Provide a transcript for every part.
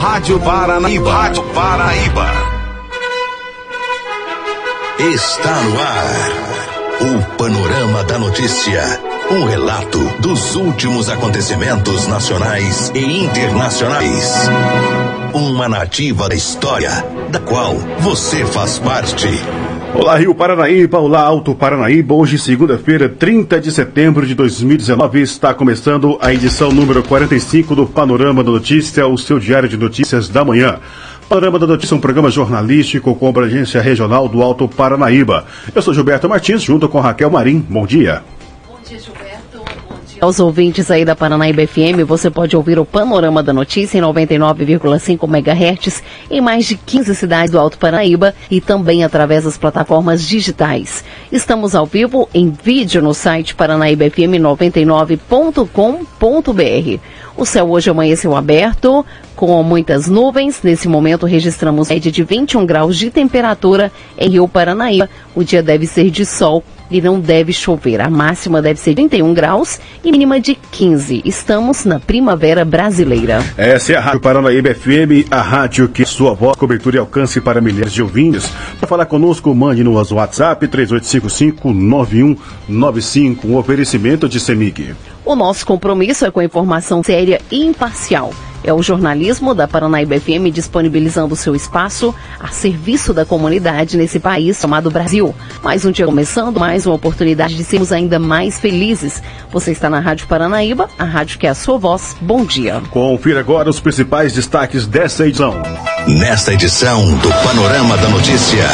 Rádio Paranaíba. Rádio Paranaíba. Está no ar. O Panorama da Notícia. Um relato dos últimos acontecimentos nacionais e internacionais. Uma nativa da história, da qual você faz parte. Olá, Rio Paranaíba, olá, Alto Paranaíba. Hoje, segunda-feira, 30 de setembro de 2019, está começando a edição número 45 do Panorama da Notícia, o seu diário de notícias da manhã. Panorama da Notícia é um programa jornalístico com abrangência regional do Alto Paranaíba. Eu sou Gilberto Martins, junto com Raquel Marim. Bom dia. Bom dia, Gilberto. Aos ouvintes aí da Paranaíba FM, você pode ouvir o Panorama da Notícia em 99,5 MHz em mais de 15 cidades do Alto Paranaíba e também através das plataformas digitais. Estamos ao vivo em vídeo no site paranaíbafm99.com.br. O céu hoje amanheceu aberto, com muitas nuvens. Nesse momento registramos média de 21 graus de temperatura em Rio Paranaíba. O dia deve ser de sol e não deve chover. A máxima deve ser 31 graus e mínima de 15. Estamos na primavera brasileira. Essa é a Rádio Paranaíba FM, a rádio que sua voz, cobertura e alcance para milhares de ouvintes. Para falar conosco, mande no WhatsApp 3855-9195, um oferecimento de CEMIG. O nosso compromisso é com a informação séria e imparcial. É o jornalismo da Paranaíba FM disponibilizando seu espaço a serviço da comunidade nesse país chamado Brasil. Mais um dia começando, mais uma oportunidade de sermos ainda mais felizes. Você está na Rádio Paranaíba, a rádio que é a sua voz. Bom dia. Confira agora os principais destaques dessa edição. Nesta edição do Panorama da Notícia,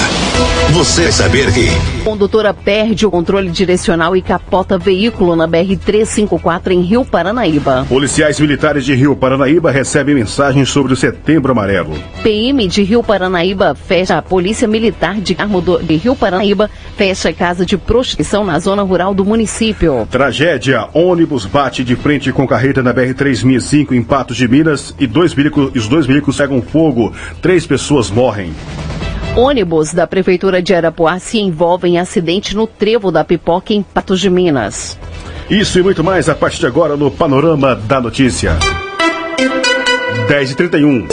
você saber que. Condutora perde o controle direcional e capota veículo na BR-354 em Rio Paranaíba. Policiais militares de Rio Paranaíba recebem mensagens sobre o Setembro Amarelo. PM de Rio Paranaíba fecha a Polícia Militar de Carmo de Rio Paranaíba fecha a casa de prostituição na zona rural do município. Tragédia: ônibus bate de frente com carreta na BR-3005 em Patos de Minas e dois veículos, os dois veículos pegam fogo. Três pessoas morrem. Ônibus da Prefeitura de Arapuá se envolve em acidente no trevo da Pipoca em Patos de Minas. Isso e muito mais a partir de agora no Panorama da Notícia. 10 e 31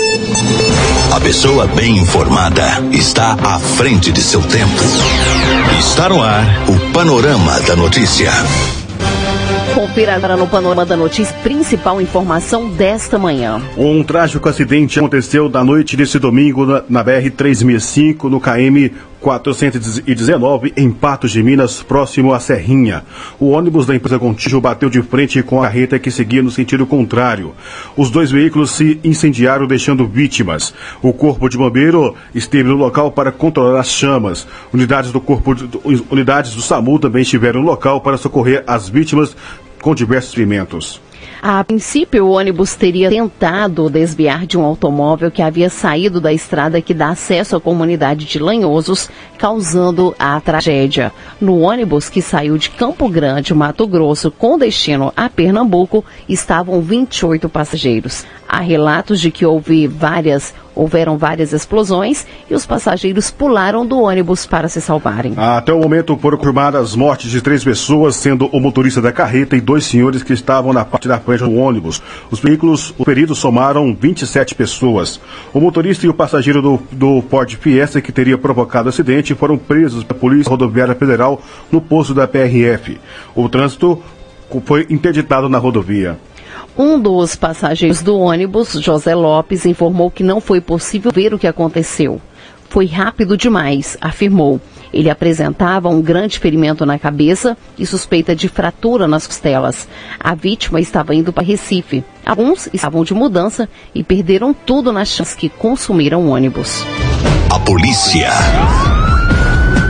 A pessoa bem informada está à frente de seu tempo. Está no ar o Panorama da Notícia. Confira agora no Panorama da Notícia principal informação desta manhã. Um trágico acidente aconteceu na noite desse domingo na, na BR-365, no KM 419, em Patos de Minas, próximo à Serrinha. O ônibus da empresa Contígio bateu de frente com a carreta que seguia no sentido contrário. Os dois veículos se incendiaram, deixando vítimas. O corpo de bombeiro esteve no local para controlar as chamas. Unidades do corpo, unidades do SAMU também estiveram no local para socorrer as vítimas com diversos ferimentos. A princípio, o ônibus teria tentado desviar de um automóvel que havia saído da estrada que dá acesso à comunidade de Lanhosos, causando a tragédia. No ônibus que saiu de Campo Grande, Mato Grosso, com destino a Pernambuco, estavam 28 passageiros. Há relatos de que houve várias, houveram várias explosões e os passageiros pularam do ônibus para se salvarem. Até o momento foram confirmadas as mortes de três pessoas, sendo o motorista da carreta e dois senhores que estavam na parte da frente do ônibus. Os veículos, os feridos somaram 27 pessoas. O motorista e o passageiro do, do Ford Fiesta que teria provocado o acidente foram presos pela Polícia Rodoviária Federal no posto da PRF. O trânsito foi interditado na rodovia. Um dos passageiros do ônibus, José Lopes, informou que não foi possível ver o que aconteceu. Foi rápido demais, afirmou. Ele apresentava um grande ferimento na cabeça e suspeita de fratura nas costelas. A vítima estava indo para Recife. Alguns estavam de mudança e perderam tudo nas chances que consumiram o ônibus. A polícia.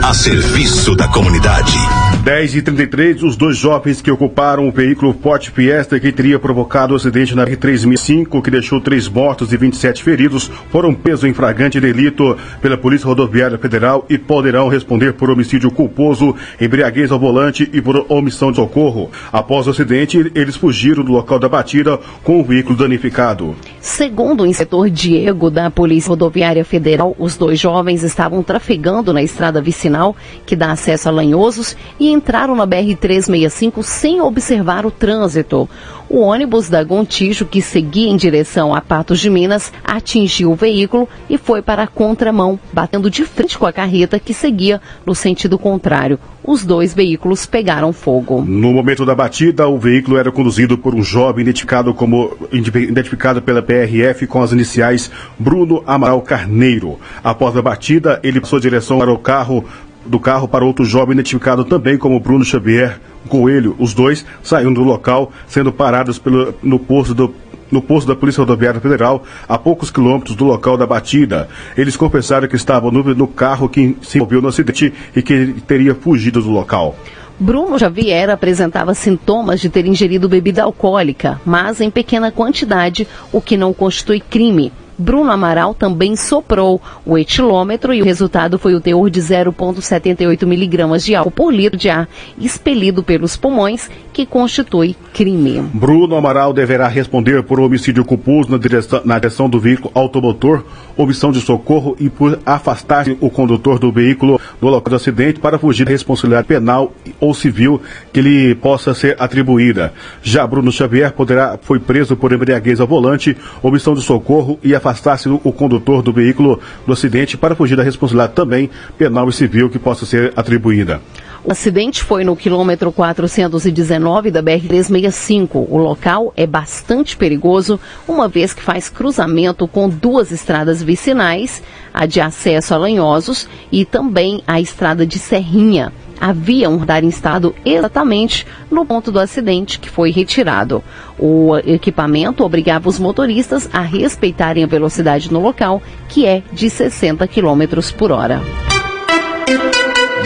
A serviço da comunidade. 10 e 33 os dois jovens que ocuparam o veículo Ford Fiesta que teria provocado o acidente na R-3005, que deixou três mortos e 27 feridos, foram presos em flagrante delito pela Polícia Rodoviária Federal e poderão responder por homicídio culposo, embriaguez ao volante e por omissão de socorro. Após o acidente, eles fugiram do local da batida com o veículo danificado. Segundo o inspetor Diego da Polícia Rodoviária Federal, os dois jovens estavam trafegando na estrada vicinal que dá acesso a Lanhosos e entraram na BR-365 sem observar o trânsito. O ônibus da Gontijo, que seguia em direção a Patos de Minas, atingiu o veículo e foi para a contramão, batendo de frente com a carreta que seguia no sentido contrário. Os dois veículos pegaram fogo. No momento da batida, o veículo era conduzido por um jovem identificado como identificado pela PRF com as iniciais Bruno Amaral Carneiro. Após a batida, ele passou direção para o carro do carro para outro jovem identificado também como Bruno Xavier Coelho. Os dois saíram do local, sendo parados pelo, no posto do no posto da Polícia Rodoviária Federal, a poucos quilômetros do local da batida. Eles confessaram que estavam no, no carro que se envolveu no acidente e que teria fugido do local. Bruno Xavier apresentava sintomas de ter ingerido bebida alcoólica, mas em pequena quantidade, o que não constitui crime. Bruno Amaral também soprou o etilômetro e o resultado foi o teor de 0,78 miligramas de álcool por litro de ar expelido pelos pulmões, que constitui crime. Bruno Amaral deverá responder por homicídio culposo na direção, na direção do veículo automotor, omissão de socorro e por afastar o condutor do veículo do local do acidente para fugir da responsabilidade penal ou civil que lhe possa ser atribuída. Já Bruno Xavier poderá foi preso por embriaguez ao volante, omissão de socorro e afastar afastasse o condutor do veículo do acidente para fugir da responsabilidade também penal e civil que possa ser atribuída. O acidente foi no quilômetro 419 da BR-365. O local é bastante perigoso, uma vez que faz cruzamento com duas estradas vicinais, a de acesso a Lanhosos e também a estrada de Serrinha havia um radar instado exatamente no ponto do acidente que foi retirado. O equipamento obrigava os motoristas a respeitarem a velocidade no local, que é de 60 km por hora.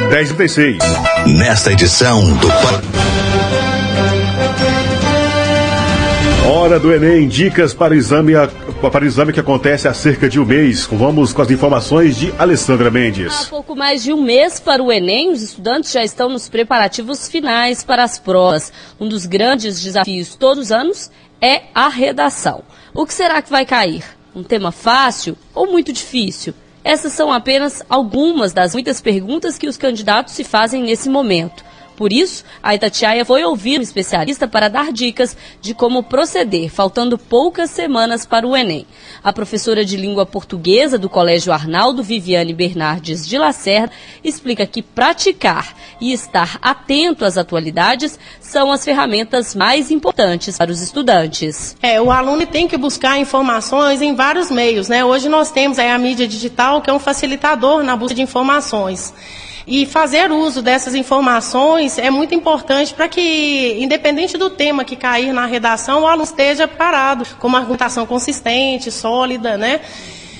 10h36. Nesta edição do. Hora do Enem, dicas para o exame, para o exame que acontece há cerca de um mês. Vamos com as informações de Alessandra Mendes. Há pouco mais de um mês para o Enem, os estudantes já estão nos preparativos finais para as provas. Um dos grandes desafios todos os anos é a redação. O que será que vai cair? Um tema fácil ou muito difícil? Essas são apenas algumas das muitas perguntas que os candidatos se fazem nesse momento. Por isso, a Itatiaia foi ouvir um especialista para dar dicas de como proceder, faltando poucas semanas para o Enem. A professora de língua portuguesa do Colégio Arnaldo Viviane Bernardes de Lacerda explica que praticar e estar atento às atualidades são as ferramentas mais importantes para os estudantes. É, o aluno tem que buscar informações em vários meios, né? Hoje nós temos a mídia digital, que é um facilitador na busca de informações. E fazer uso dessas informações é muito importante para que, independente do tema que cair na redação, o aluno esteja parado, com uma argumentação consistente, sólida, né?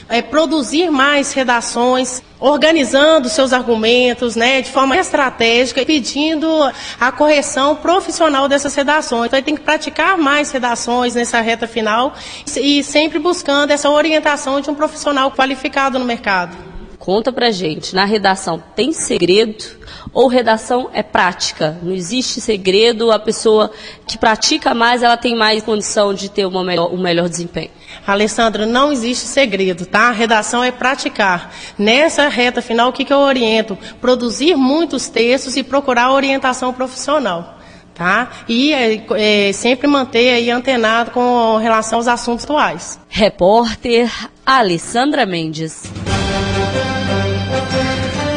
É, produzir mais redações, organizando seus argumentos, né, de forma estratégica e pedindo a correção profissional dessas redações. Então, ele tem que praticar mais redações nessa reta final e sempre buscando essa orientação de um profissional qualificado no mercado. Conta pra gente, na redação tem segredo ou redação é prática? Não existe segredo, a pessoa que pratica mais, ela tem mais condição de ter uma melhor, um melhor desempenho. Alessandra, não existe segredo, tá? A redação é praticar. Nessa reta final, o que, que eu oriento? Produzir muitos textos e procurar orientação profissional. Tá? E é, é, sempre manter aí antenado com relação aos assuntos atuais. Repórter Alessandra Mendes.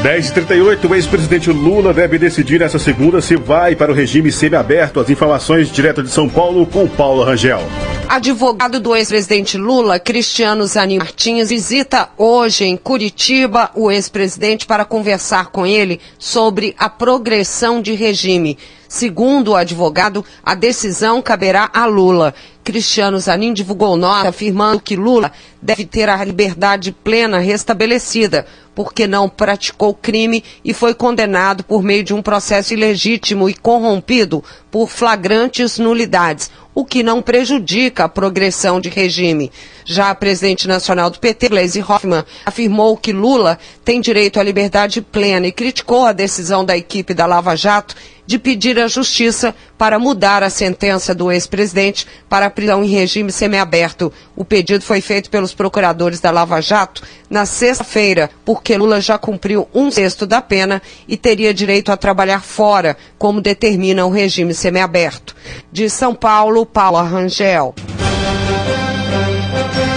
10h38, o ex-presidente Lula deve decidir essa segunda se vai para o regime semiaberto. As informações direto de São Paulo com Paulo Rangel. Advogado do ex-presidente Lula, Cristiano Zanin Martins, visita hoje em Curitiba o ex-presidente para conversar com ele sobre a progressão de regime. Segundo o advogado, a decisão caberá a Lula. Cristiano Zanin divulgou nota afirmando que Lula deve ter a liberdade plena restabelecida, porque não praticou crime e foi condenado por meio de um processo ilegítimo e corrompido por flagrantes nulidades, o que não prejudica a progressão de regime. Já a presidente nacional do PT, Gleisi Hoffmann, afirmou que Lula tem direito à liberdade plena e criticou a decisão da equipe da Lava Jato de pedir à Justiça para mudar a sentença do ex-presidente para a prisão em regime semiaberto. O pedido foi feito pelos procuradores da Lava Jato na sexta-feira, porque Lula já cumpriu um sexto da pena e teria direito a trabalhar fora, como determina o regime semiaberto. De São Paulo, Paula Rangel.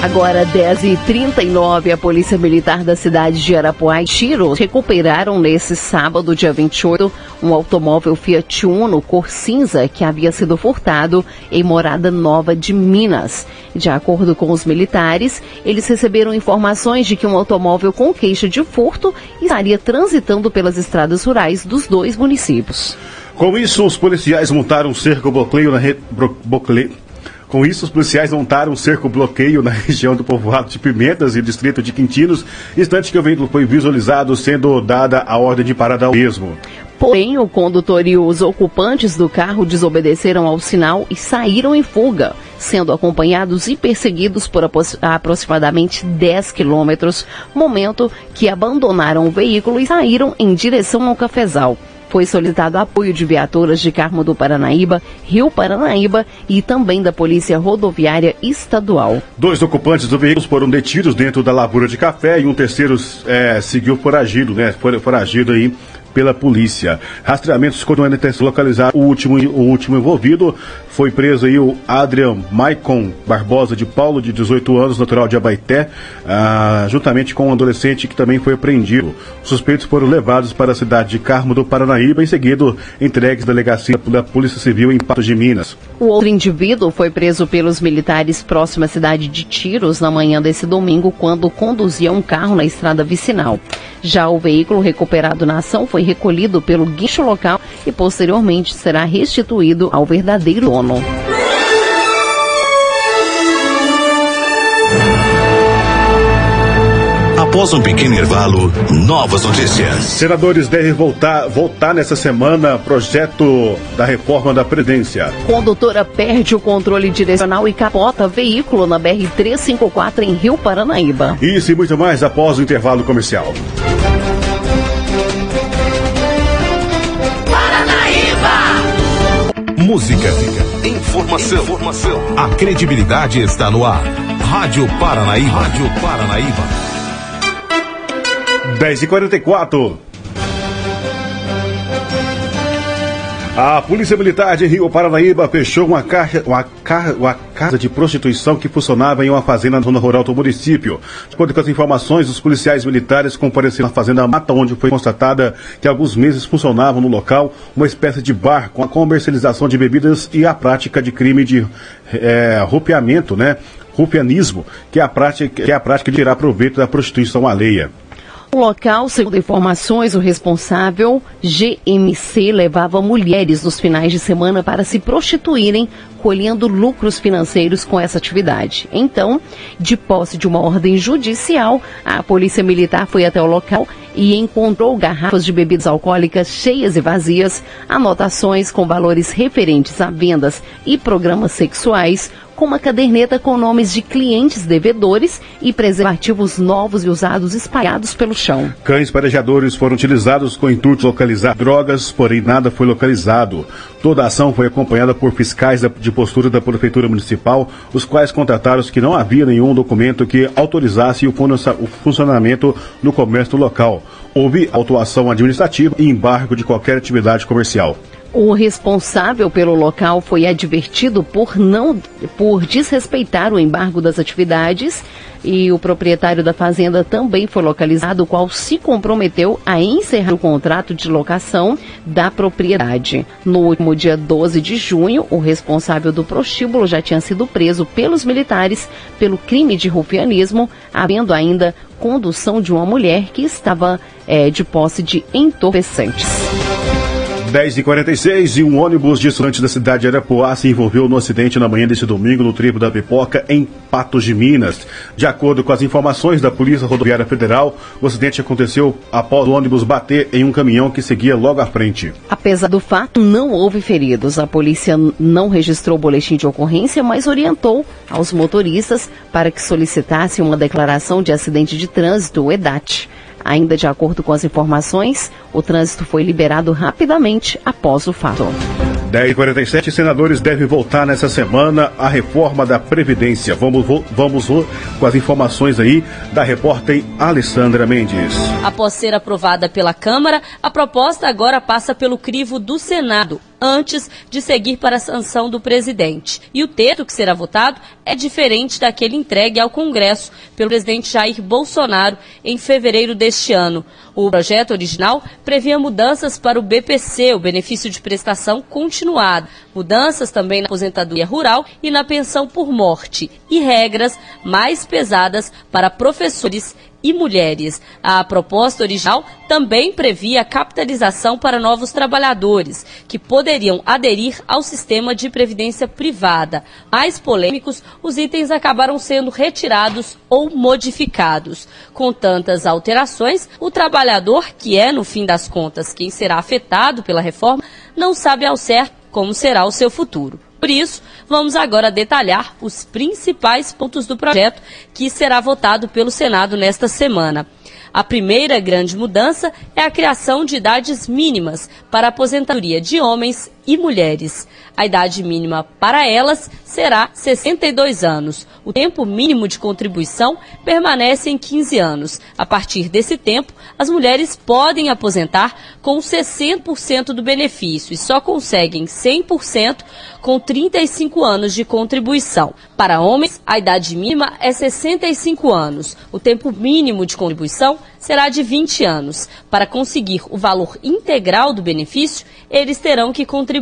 Agora, 10h39, a Polícia Militar da cidade de Arapuá e Tiros recuperaram nesse sábado, dia 28, um automóvel Fiat Uno cor cinza que havia sido furtado em Morada Nova de Minas. De acordo com os militares, eles receberam informações de que um automóvel com queixa de furto estaria transitando pelas estradas rurais dos dois municípios. Com isso, os policiais montaram um cerco bloqueio na rede. Com isso, os policiais montaram um cerco-bloqueio na região do povoado de Pimentas e distrito de Quintinos, instante que o veículo foi visualizado, sendo dada a ordem de parada ao mesmo. Porém, o condutor e os ocupantes do carro desobedeceram ao sinal e saíram em fuga, sendo acompanhados e perseguidos por aproximadamente 10 quilômetros, momento que abandonaram o veículo e saíram em direção ao cafezal foi solicitado apoio de viaturas de Carmo do Paranaíba, Rio Paranaíba e também da Polícia Rodoviária Estadual. Dois ocupantes do veículo foram detidos dentro da lavoura de café e um terceiro é, seguiu foragido, né? Foragido aí pela polícia. Rastreamentos continuam a localizar o último, o último envolvido. Foi preso aí o Adrian Maicon Barbosa de Paulo, de 18 anos, natural de Abaité, ah, juntamente com um adolescente que também foi apreendido. Os suspeitos foram levados para a cidade de Carmo do Paranaíba, em seguida entregues à delegacia da Polícia Civil em Patos de Minas. O outro indivíduo foi preso pelos militares próximo à cidade de Tiros na manhã desse domingo, quando conduzia um carro na estrada vicinal. Já o veículo recuperado na ação foi recolhido pelo guincho local e posteriormente será restituído ao verdadeiro dono. Após um pequeno intervalo, novas notícias. Senadores devem voltar, voltar nessa semana projeto da reforma da Previdência. Condutora perde o controle direcional e capota veículo na BR-354 em Rio Paranaíba. Isso e muito mais após o intervalo comercial. Música. Informação. Informação. A credibilidade está no ar. Rádio Paranaíba. Rádio Paranaíba. 10 e 44 A Polícia Militar de Rio Paranaíba fechou uma, caixa, uma, uma, casa de prostituição que funcionava em uma fazenda na zona rural do município. De acordo com as informações, os policiais militares compareceram na fazenda Mata, onde foi constatada que há alguns meses funcionavam no local uma espécie de bar com a comercialização de bebidas e a prática de crime de é, rupiamento, né? Rupianismo, que é a prática, que é a prática de tirar proveito da prostituição alheia. No local, segundo informações, o responsável, GMC, levava mulheres nos finais de semana para se prostituírem, colhendo lucros financeiros com essa atividade. Então, de posse de uma ordem judicial, a Polícia Militar foi até o local e encontrou garrafas de bebidas alcoólicas cheias e vazias, anotações com valores referentes a vendas e programas sexuais, com uma caderneta com nomes de clientes devedores e preservativos novos e usados espalhados pelo chão. Cães farejadores foram utilizados com o intuito de localizar drogas, porém nada foi localizado. Toda a ação foi acompanhada por fiscais de postura da Prefeitura Municipal, os quais contrataram que não havia nenhum documento que autorizasse o funcionamento do comércio local. Houve autuação administrativa e embargo de qualquer atividade comercial. O responsável pelo local foi advertido por não por desrespeitar o embargo das atividades e o proprietário da fazenda também foi localizado, o qual se comprometeu a encerrar o contrato de locação da propriedade. No último dia 12 de junho, o responsável do prostíbulo já tinha sido preso pelos militares pelo crime de rufianismo, havendo ainda condução de uma mulher que estava é, de posse de entorpecentes. 10h46 e um ônibus de estudantes da cidade de Arapuá se envolveu no acidente na manhã desse domingo no tribo da Pipoca, em Patos de Minas. De acordo com as informações da Polícia Rodoviária Federal, o acidente aconteceu após o ônibus bater em um caminhão que seguia logo à frente. Apesar do fato, não houve feridos. A polícia não registrou o boletim de ocorrência, mas orientou aos motoristas para que solicitassem uma declaração de acidente de trânsito, o EDAT. Ainda de acordo com as informações, o trânsito foi liberado rapidamente após o fato. 10h47, senadores devem voltar nessa semana à reforma da Previdência. Vamos, vamos com as informações aí da repórter Alessandra Mendes. Após ser aprovada pela Câmara, a proposta agora passa pelo crivo do Senado antes de seguir para a sanção do presidente. E o texto que será votado é diferente daquele entregue ao Congresso pelo presidente Jair Bolsonaro em fevereiro deste ano. O projeto original previa mudanças para o BPC, o benefício de prestação continuada, mudanças também na aposentadoria rural e na pensão por morte, e regras mais pesadas para professores e mulheres. A proposta original também previa capitalização para novos trabalhadores, que poderiam aderir ao sistema de previdência privada. Mais polêmicos, os itens acabaram sendo retirados ou modificados. Com tantas alterações, o trabalhador, que é, no fim das contas, quem será afetado pela reforma, não sabe ao certo como será o seu futuro. Por isso, vamos agora detalhar os principais pontos do projeto que será votado pelo Senado nesta semana. A primeira grande mudança é a criação de idades mínimas para aposentadoria de homens e mulheres. A idade mínima para elas será 62 anos. O tempo mínimo de contribuição permanece em 15 anos. A partir desse tempo, as mulheres podem aposentar com 60% do benefício e só conseguem 100% com 35 anos de contribuição. Para homens, a idade mínima é 65 anos. O tempo mínimo de contribuição será de 20 anos. Para conseguir o valor integral do benefício, eles terão que contribuir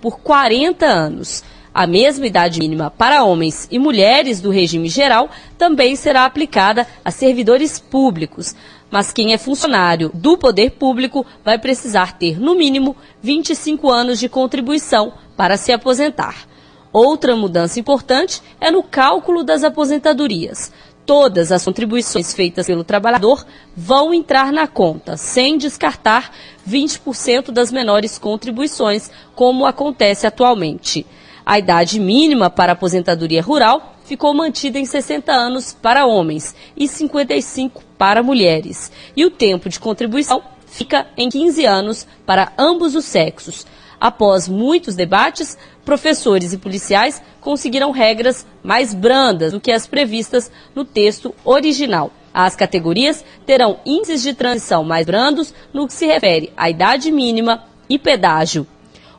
por 40 anos. A mesma idade mínima para homens e mulheres do regime geral também será aplicada a servidores públicos. Mas quem é funcionário do poder público vai precisar ter, no mínimo, 25 anos de contribuição para se aposentar. Outra mudança importante é no cálculo das aposentadorias todas as contribuições feitas pelo trabalhador vão entrar na conta, sem descartar 20% das menores contribuições, como acontece atualmente. A idade mínima para aposentadoria rural ficou mantida em 60 anos para homens e 55 para mulheres. E o tempo de contribuição fica em 15 anos para ambos os sexos. Após muitos debates, professores e policiais conseguiram regras mais brandas do que as previstas no texto original. As categorias terão índices de transição mais brandos no que se refere à idade mínima e pedágio.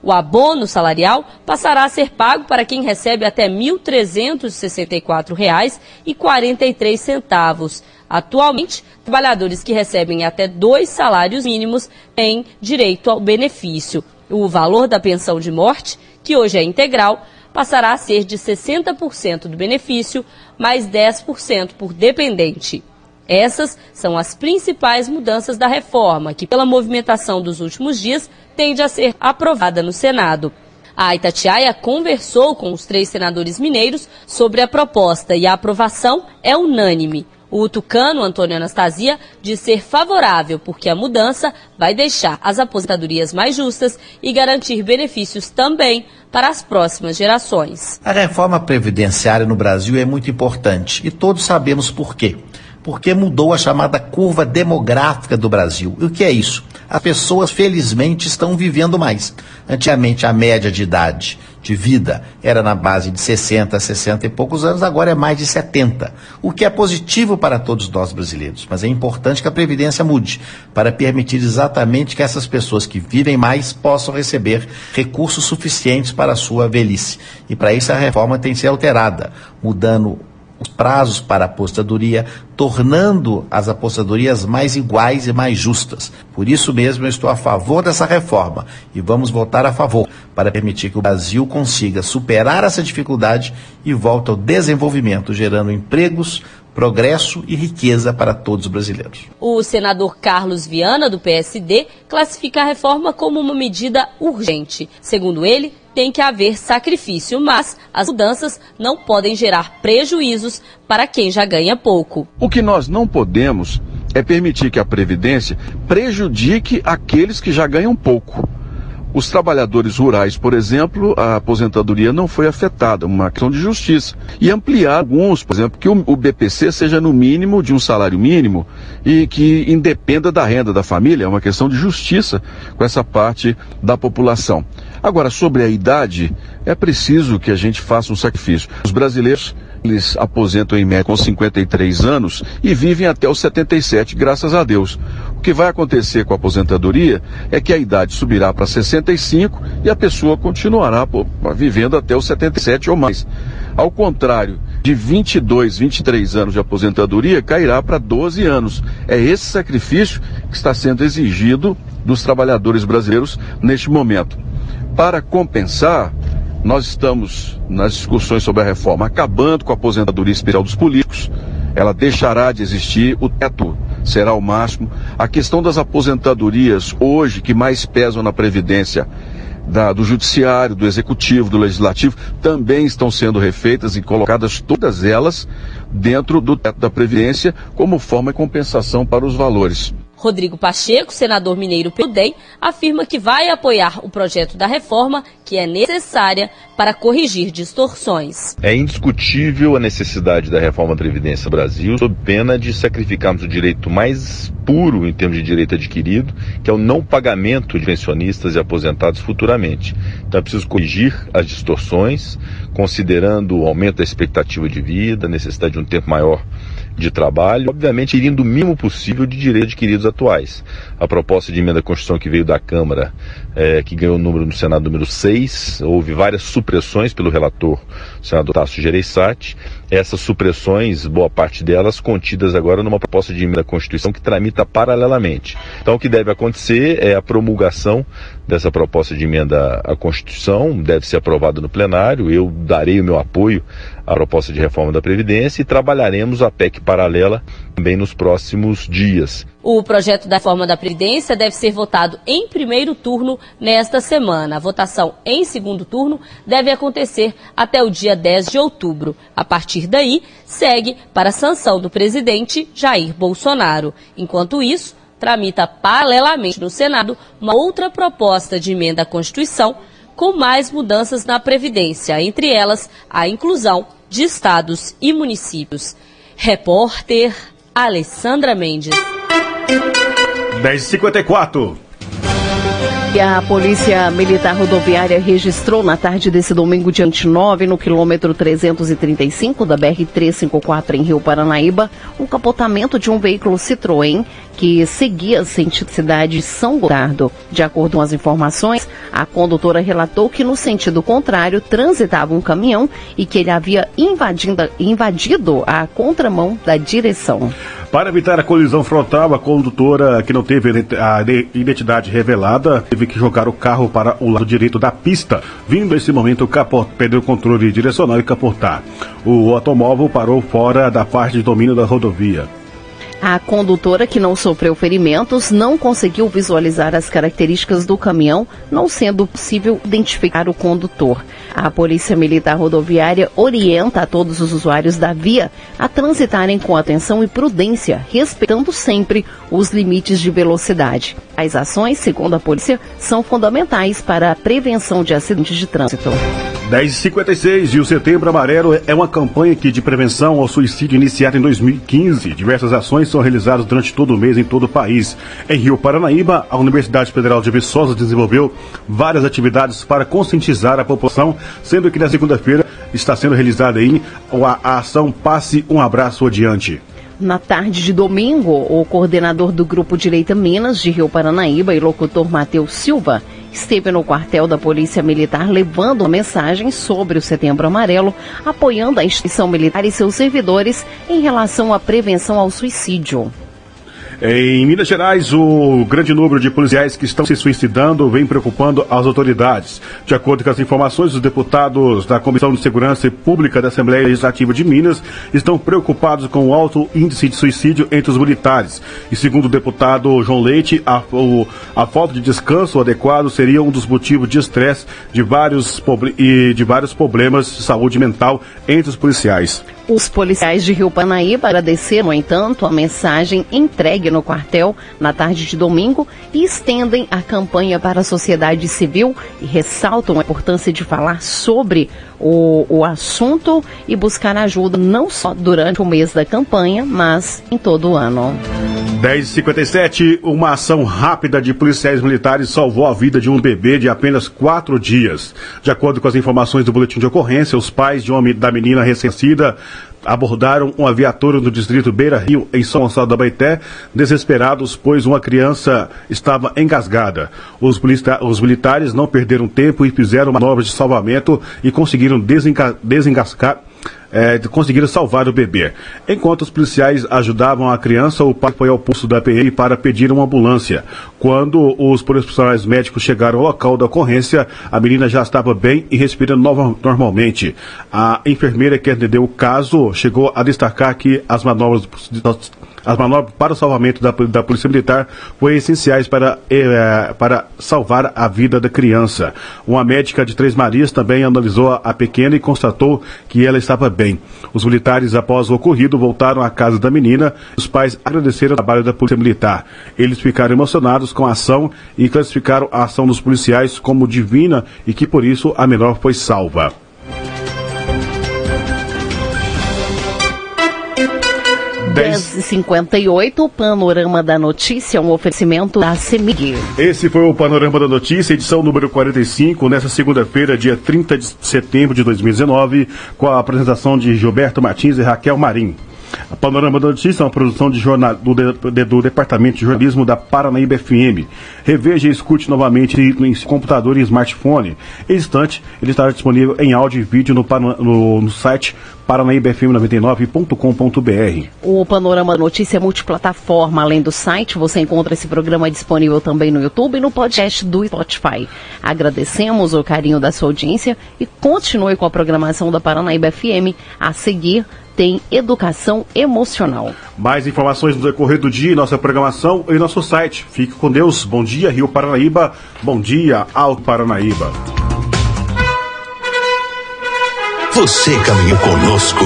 O abono salarial passará a ser pago para quem recebe até R$ 1.364,43. Atualmente, trabalhadores que recebem até dois salários mínimos têm direito ao benefício. O valor da pensão de morte, que hoje é integral, passará a ser de 60% do benefício, mais 10% por dependente. Essas são as principais mudanças da reforma, que, pela movimentação dos últimos dias, tende a ser aprovada no Senado. A Itatiaia conversou com os três senadores mineiros sobre a proposta e a aprovação é unânime. O tucano Antônio Anastasia diz ser favorável porque a mudança vai deixar as aposentadorias mais justas e garantir benefícios também para as próximas gerações. A reforma previdenciária no Brasil é muito importante e todos sabemos por quê porque mudou a chamada curva demográfica do Brasil. E o que é isso? As pessoas, felizmente, estão vivendo mais. Antigamente, a média de idade de vida era na base de 60, 60 e poucos anos, agora é mais de 70. O que é positivo para todos nós brasileiros. Mas é importante que a Previdência mude para permitir exatamente que essas pessoas que vivem mais possam receber recursos suficientes para a sua velhice. E para isso a reforma tem que ser alterada, mudando prazos para apostadoria, tornando as apostadorias mais iguais e mais justas. Por isso mesmo eu estou a favor dessa reforma e vamos votar a favor para permitir que o Brasil consiga superar essa dificuldade e volte ao desenvolvimento, gerando empregos, progresso e riqueza para todos os brasileiros. O senador Carlos Viana, do PSD, classifica a reforma como uma medida urgente. Segundo ele, tem que haver sacrifício, mas as mudanças não podem gerar prejuízos para quem já ganha pouco. O que nós não podemos é permitir que a Previdência prejudique aqueles que já ganham pouco. Os trabalhadores rurais, por exemplo, a aposentadoria não foi afetada, uma questão de justiça. E ampliar alguns, por exemplo, que o BPC seja no mínimo de um salário mínimo e que independa da renda da família, é uma questão de justiça com essa parte da população. Agora, sobre a idade, é preciso que a gente faça um sacrifício. Os brasileiros eles aposentam em média com 53 anos e vivem até os 77, graças a Deus. O que vai acontecer com a aposentadoria é que a idade subirá para 65 e a pessoa continuará pô, vivendo até os 77 ou mais. Ao contrário, de 22, 23 anos de aposentadoria cairá para 12 anos. É esse sacrifício que está sendo exigido dos trabalhadores brasileiros neste momento. Para compensar, nós estamos nas discussões sobre a reforma acabando com a aposentadoria especial dos políticos. Ela deixará de existir, o teto será o máximo. A questão das aposentadorias hoje que mais pesam na previdência da, do judiciário, do executivo, do legislativo, também estão sendo refeitas e colocadas todas elas dentro do teto da previdência como forma de compensação para os valores. Rodrigo Pacheco, senador mineiro pelo DEM, afirma que vai apoiar o projeto da reforma que é necessária para corrigir distorções. É indiscutível a necessidade da reforma da Previdência Brasil, sob pena de sacrificarmos o direito mais puro em termos de direito adquirido, que é o não pagamento de pensionistas e aposentados futuramente. Então é preciso corrigir as distorções, considerando o aumento da expectativa de vida, a necessidade de um tempo maior de trabalho, obviamente irindo o mínimo possível de direitos adquiridos atuais. A proposta de emenda à Constituição que veio da Câmara, é, que ganhou o número no Senado número 6, houve várias supressões pelo relator, o senador Tasso Gereissati. Essas supressões, boa parte delas, contidas agora numa proposta de emenda à Constituição que tramita paralelamente. Então o que deve acontecer é a promulgação dessa proposta de emenda à Constituição, deve ser aprovada no plenário, eu darei o meu apoio à proposta de reforma da Previdência e trabalharemos a PEC paralela também nos próximos dias. O projeto da reforma da Previdência deve ser votado em primeiro turno nesta semana. A votação em segundo turno deve acontecer até o dia 10 de outubro. A partir daí, segue para a sanção do presidente Jair Bolsonaro. Enquanto isso, tramita paralelamente no Senado uma outra proposta de emenda à Constituição com mais mudanças na Previdência, entre elas a inclusão de estados e municípios. Repórter Alessandra Mendes. 10h54. E a Polícia Militar Rodoviária registrou na tarde desse domingo, dia 29, no quilômetro 335 da BR-354 em Rio Paranaíba, o capotamento de um veículo Citroën que seguia sentido cidade São Gotardo. De acordo com as informações, a condutora relatou que no sentido contrário transitava um caminhão e que ele havia invadido a contramão da direção. Para evitar a colisão frontal, a condutora que não teve a identidade revelada teve que jogar o carro para o lado direito da pista, vindo esse momento perder o controle direcional e capotar. O automóvel parou fora da parte de domínio da rodovia. A condutora, que não sofreu ferimentos, não conseguiu visualizar as características do caminhão, não sendo possível identificar o condutor. A Polícia Militar Rodoviária orienta a todos os usuários da via a transitarem com atenção e prudência, respeitando sempre os limites de velocidade. As ações, segundo a polícia, são fundamentais para a prevenção de acidentes de trânsito. 10h56 e o Setembro Amarelo é uma campanha que de prevenção ao suicídio iniciada em 2015. Diversas ações são realizadas durante todo o mês em todo o país. Em Rio Paranaíba, a Universidade Federal de Viçosa desenvolveu várias atividades para conscientizar a população, sendo que na segunda-feira está sendo realizada aí a, ação Passe um Abraço Adiante. Na tarde de domingo, o coordenador do Grupo Direita Minas de Rio Paranaíba e locutor Matheus Silva esteve no quartel da Polícia Militar levando uma mensagem sobre o Setembro Amarelo, apoiando a instituição militar e seus servidores em relação à prevenção ao suicídio. Em Minas Gerais, o grande número de policiais que estão se suicidando vem preocupando as autoridades. De acordo com as informações, os deputados da Comissão de Segurança Pública da Assembleia Legislativa de Minas estão preocupados com o alto índice de suicídio entre os militares. E segundo o deputado João Leite, a, o, a falta de descanso adequado seria um dos motivos de estresse de vários e de vários problemas de saúde mental entre os policiais. Os policiais de Rio Panaíba agradeceram, entanto, a mensagem entregue no quartel na tarde de domingo e estendem a campanha para a sociedade civil e ressaltam a importância de falar sobre o, o assunto e buscar ajuda não só durante o mês da campanha, mas em todo o ano. 10h57, uma ação rápida de policiais militares salvou a vida de um bebê de apenas quatro dias. De acordo com as informações do boletim de ocorrência, os pais de uma, da menina recém-nascida abordaram uma viatura no distrito Beira Rio, em São Gonçalo da Baité, desesperados, pois uma criança estava engasgada. Os, os militares não perderam tempo e fizeram manobras de salvamento e conseguiram desenga desengasgar é, conseguiram salvar o bebê. Enquanto os policiais ajudavam a criança, o pai foi ao pulso da PM para pedir uma ambulância. Quando os profissionais médicos chegaram ao local da ocorrência, a menina já estava bem e respirando normalmente. A enfermeira que atendeu o caso chegou a destacar que as manobras as manobras para o salvamento da, da Polícia Militar foram essenciais para, eh, para salvar a vida da criança. Uma médica de Três Marias também analisou a, pequena e constatou que ela estava bem. Os militares, após o ocorrido, voltaram à casa da menina. Os pais agradeceram o trabalho da Polícia Militar. Eles ficaram emocionados com a ação e classificaram a ação dos policiais como divina e que por isso a menor foi salva. 10h58, o Panorama da Notícia, um oferecimento da CEMIG. Esse foi o Panorama da Notícia, edição número 45, nessa segunda-feira, dia 30 de setembro de 2019, com a apresentação de Gilberto Martins e Raquel Marim. A Panorama da Notícia é uma produção de jornal, do, de, do, Departamento de Jornalismo da Paranaíba FM. Reveja e escute novamente em computador e smartphone. Em instante, ele estará disponível em áudio e vídeo no, no, no site paranaíbafm99.com.br. O Panorama Notícia é multiplataforma. Além do site, você encontra esse programa disponível também no YouTube e no podcast do Spotify. Agradecemos o carinho da sua audiência e continue com a programação da Paranaíba FM. A seguir, tem educação emocional. Mais informações no decorrer do dia, nossa programação e nosso site. Fique com Deus. Bom dia, Rio Paranaíba. Bom dia, Alto Paranaíba. Você caminhou conosco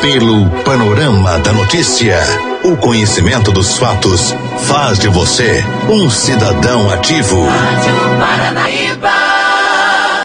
pelo panorama da notícia. O conhecimento dos fatos faz de você um cidadão ativo. Rádio Paranaíba.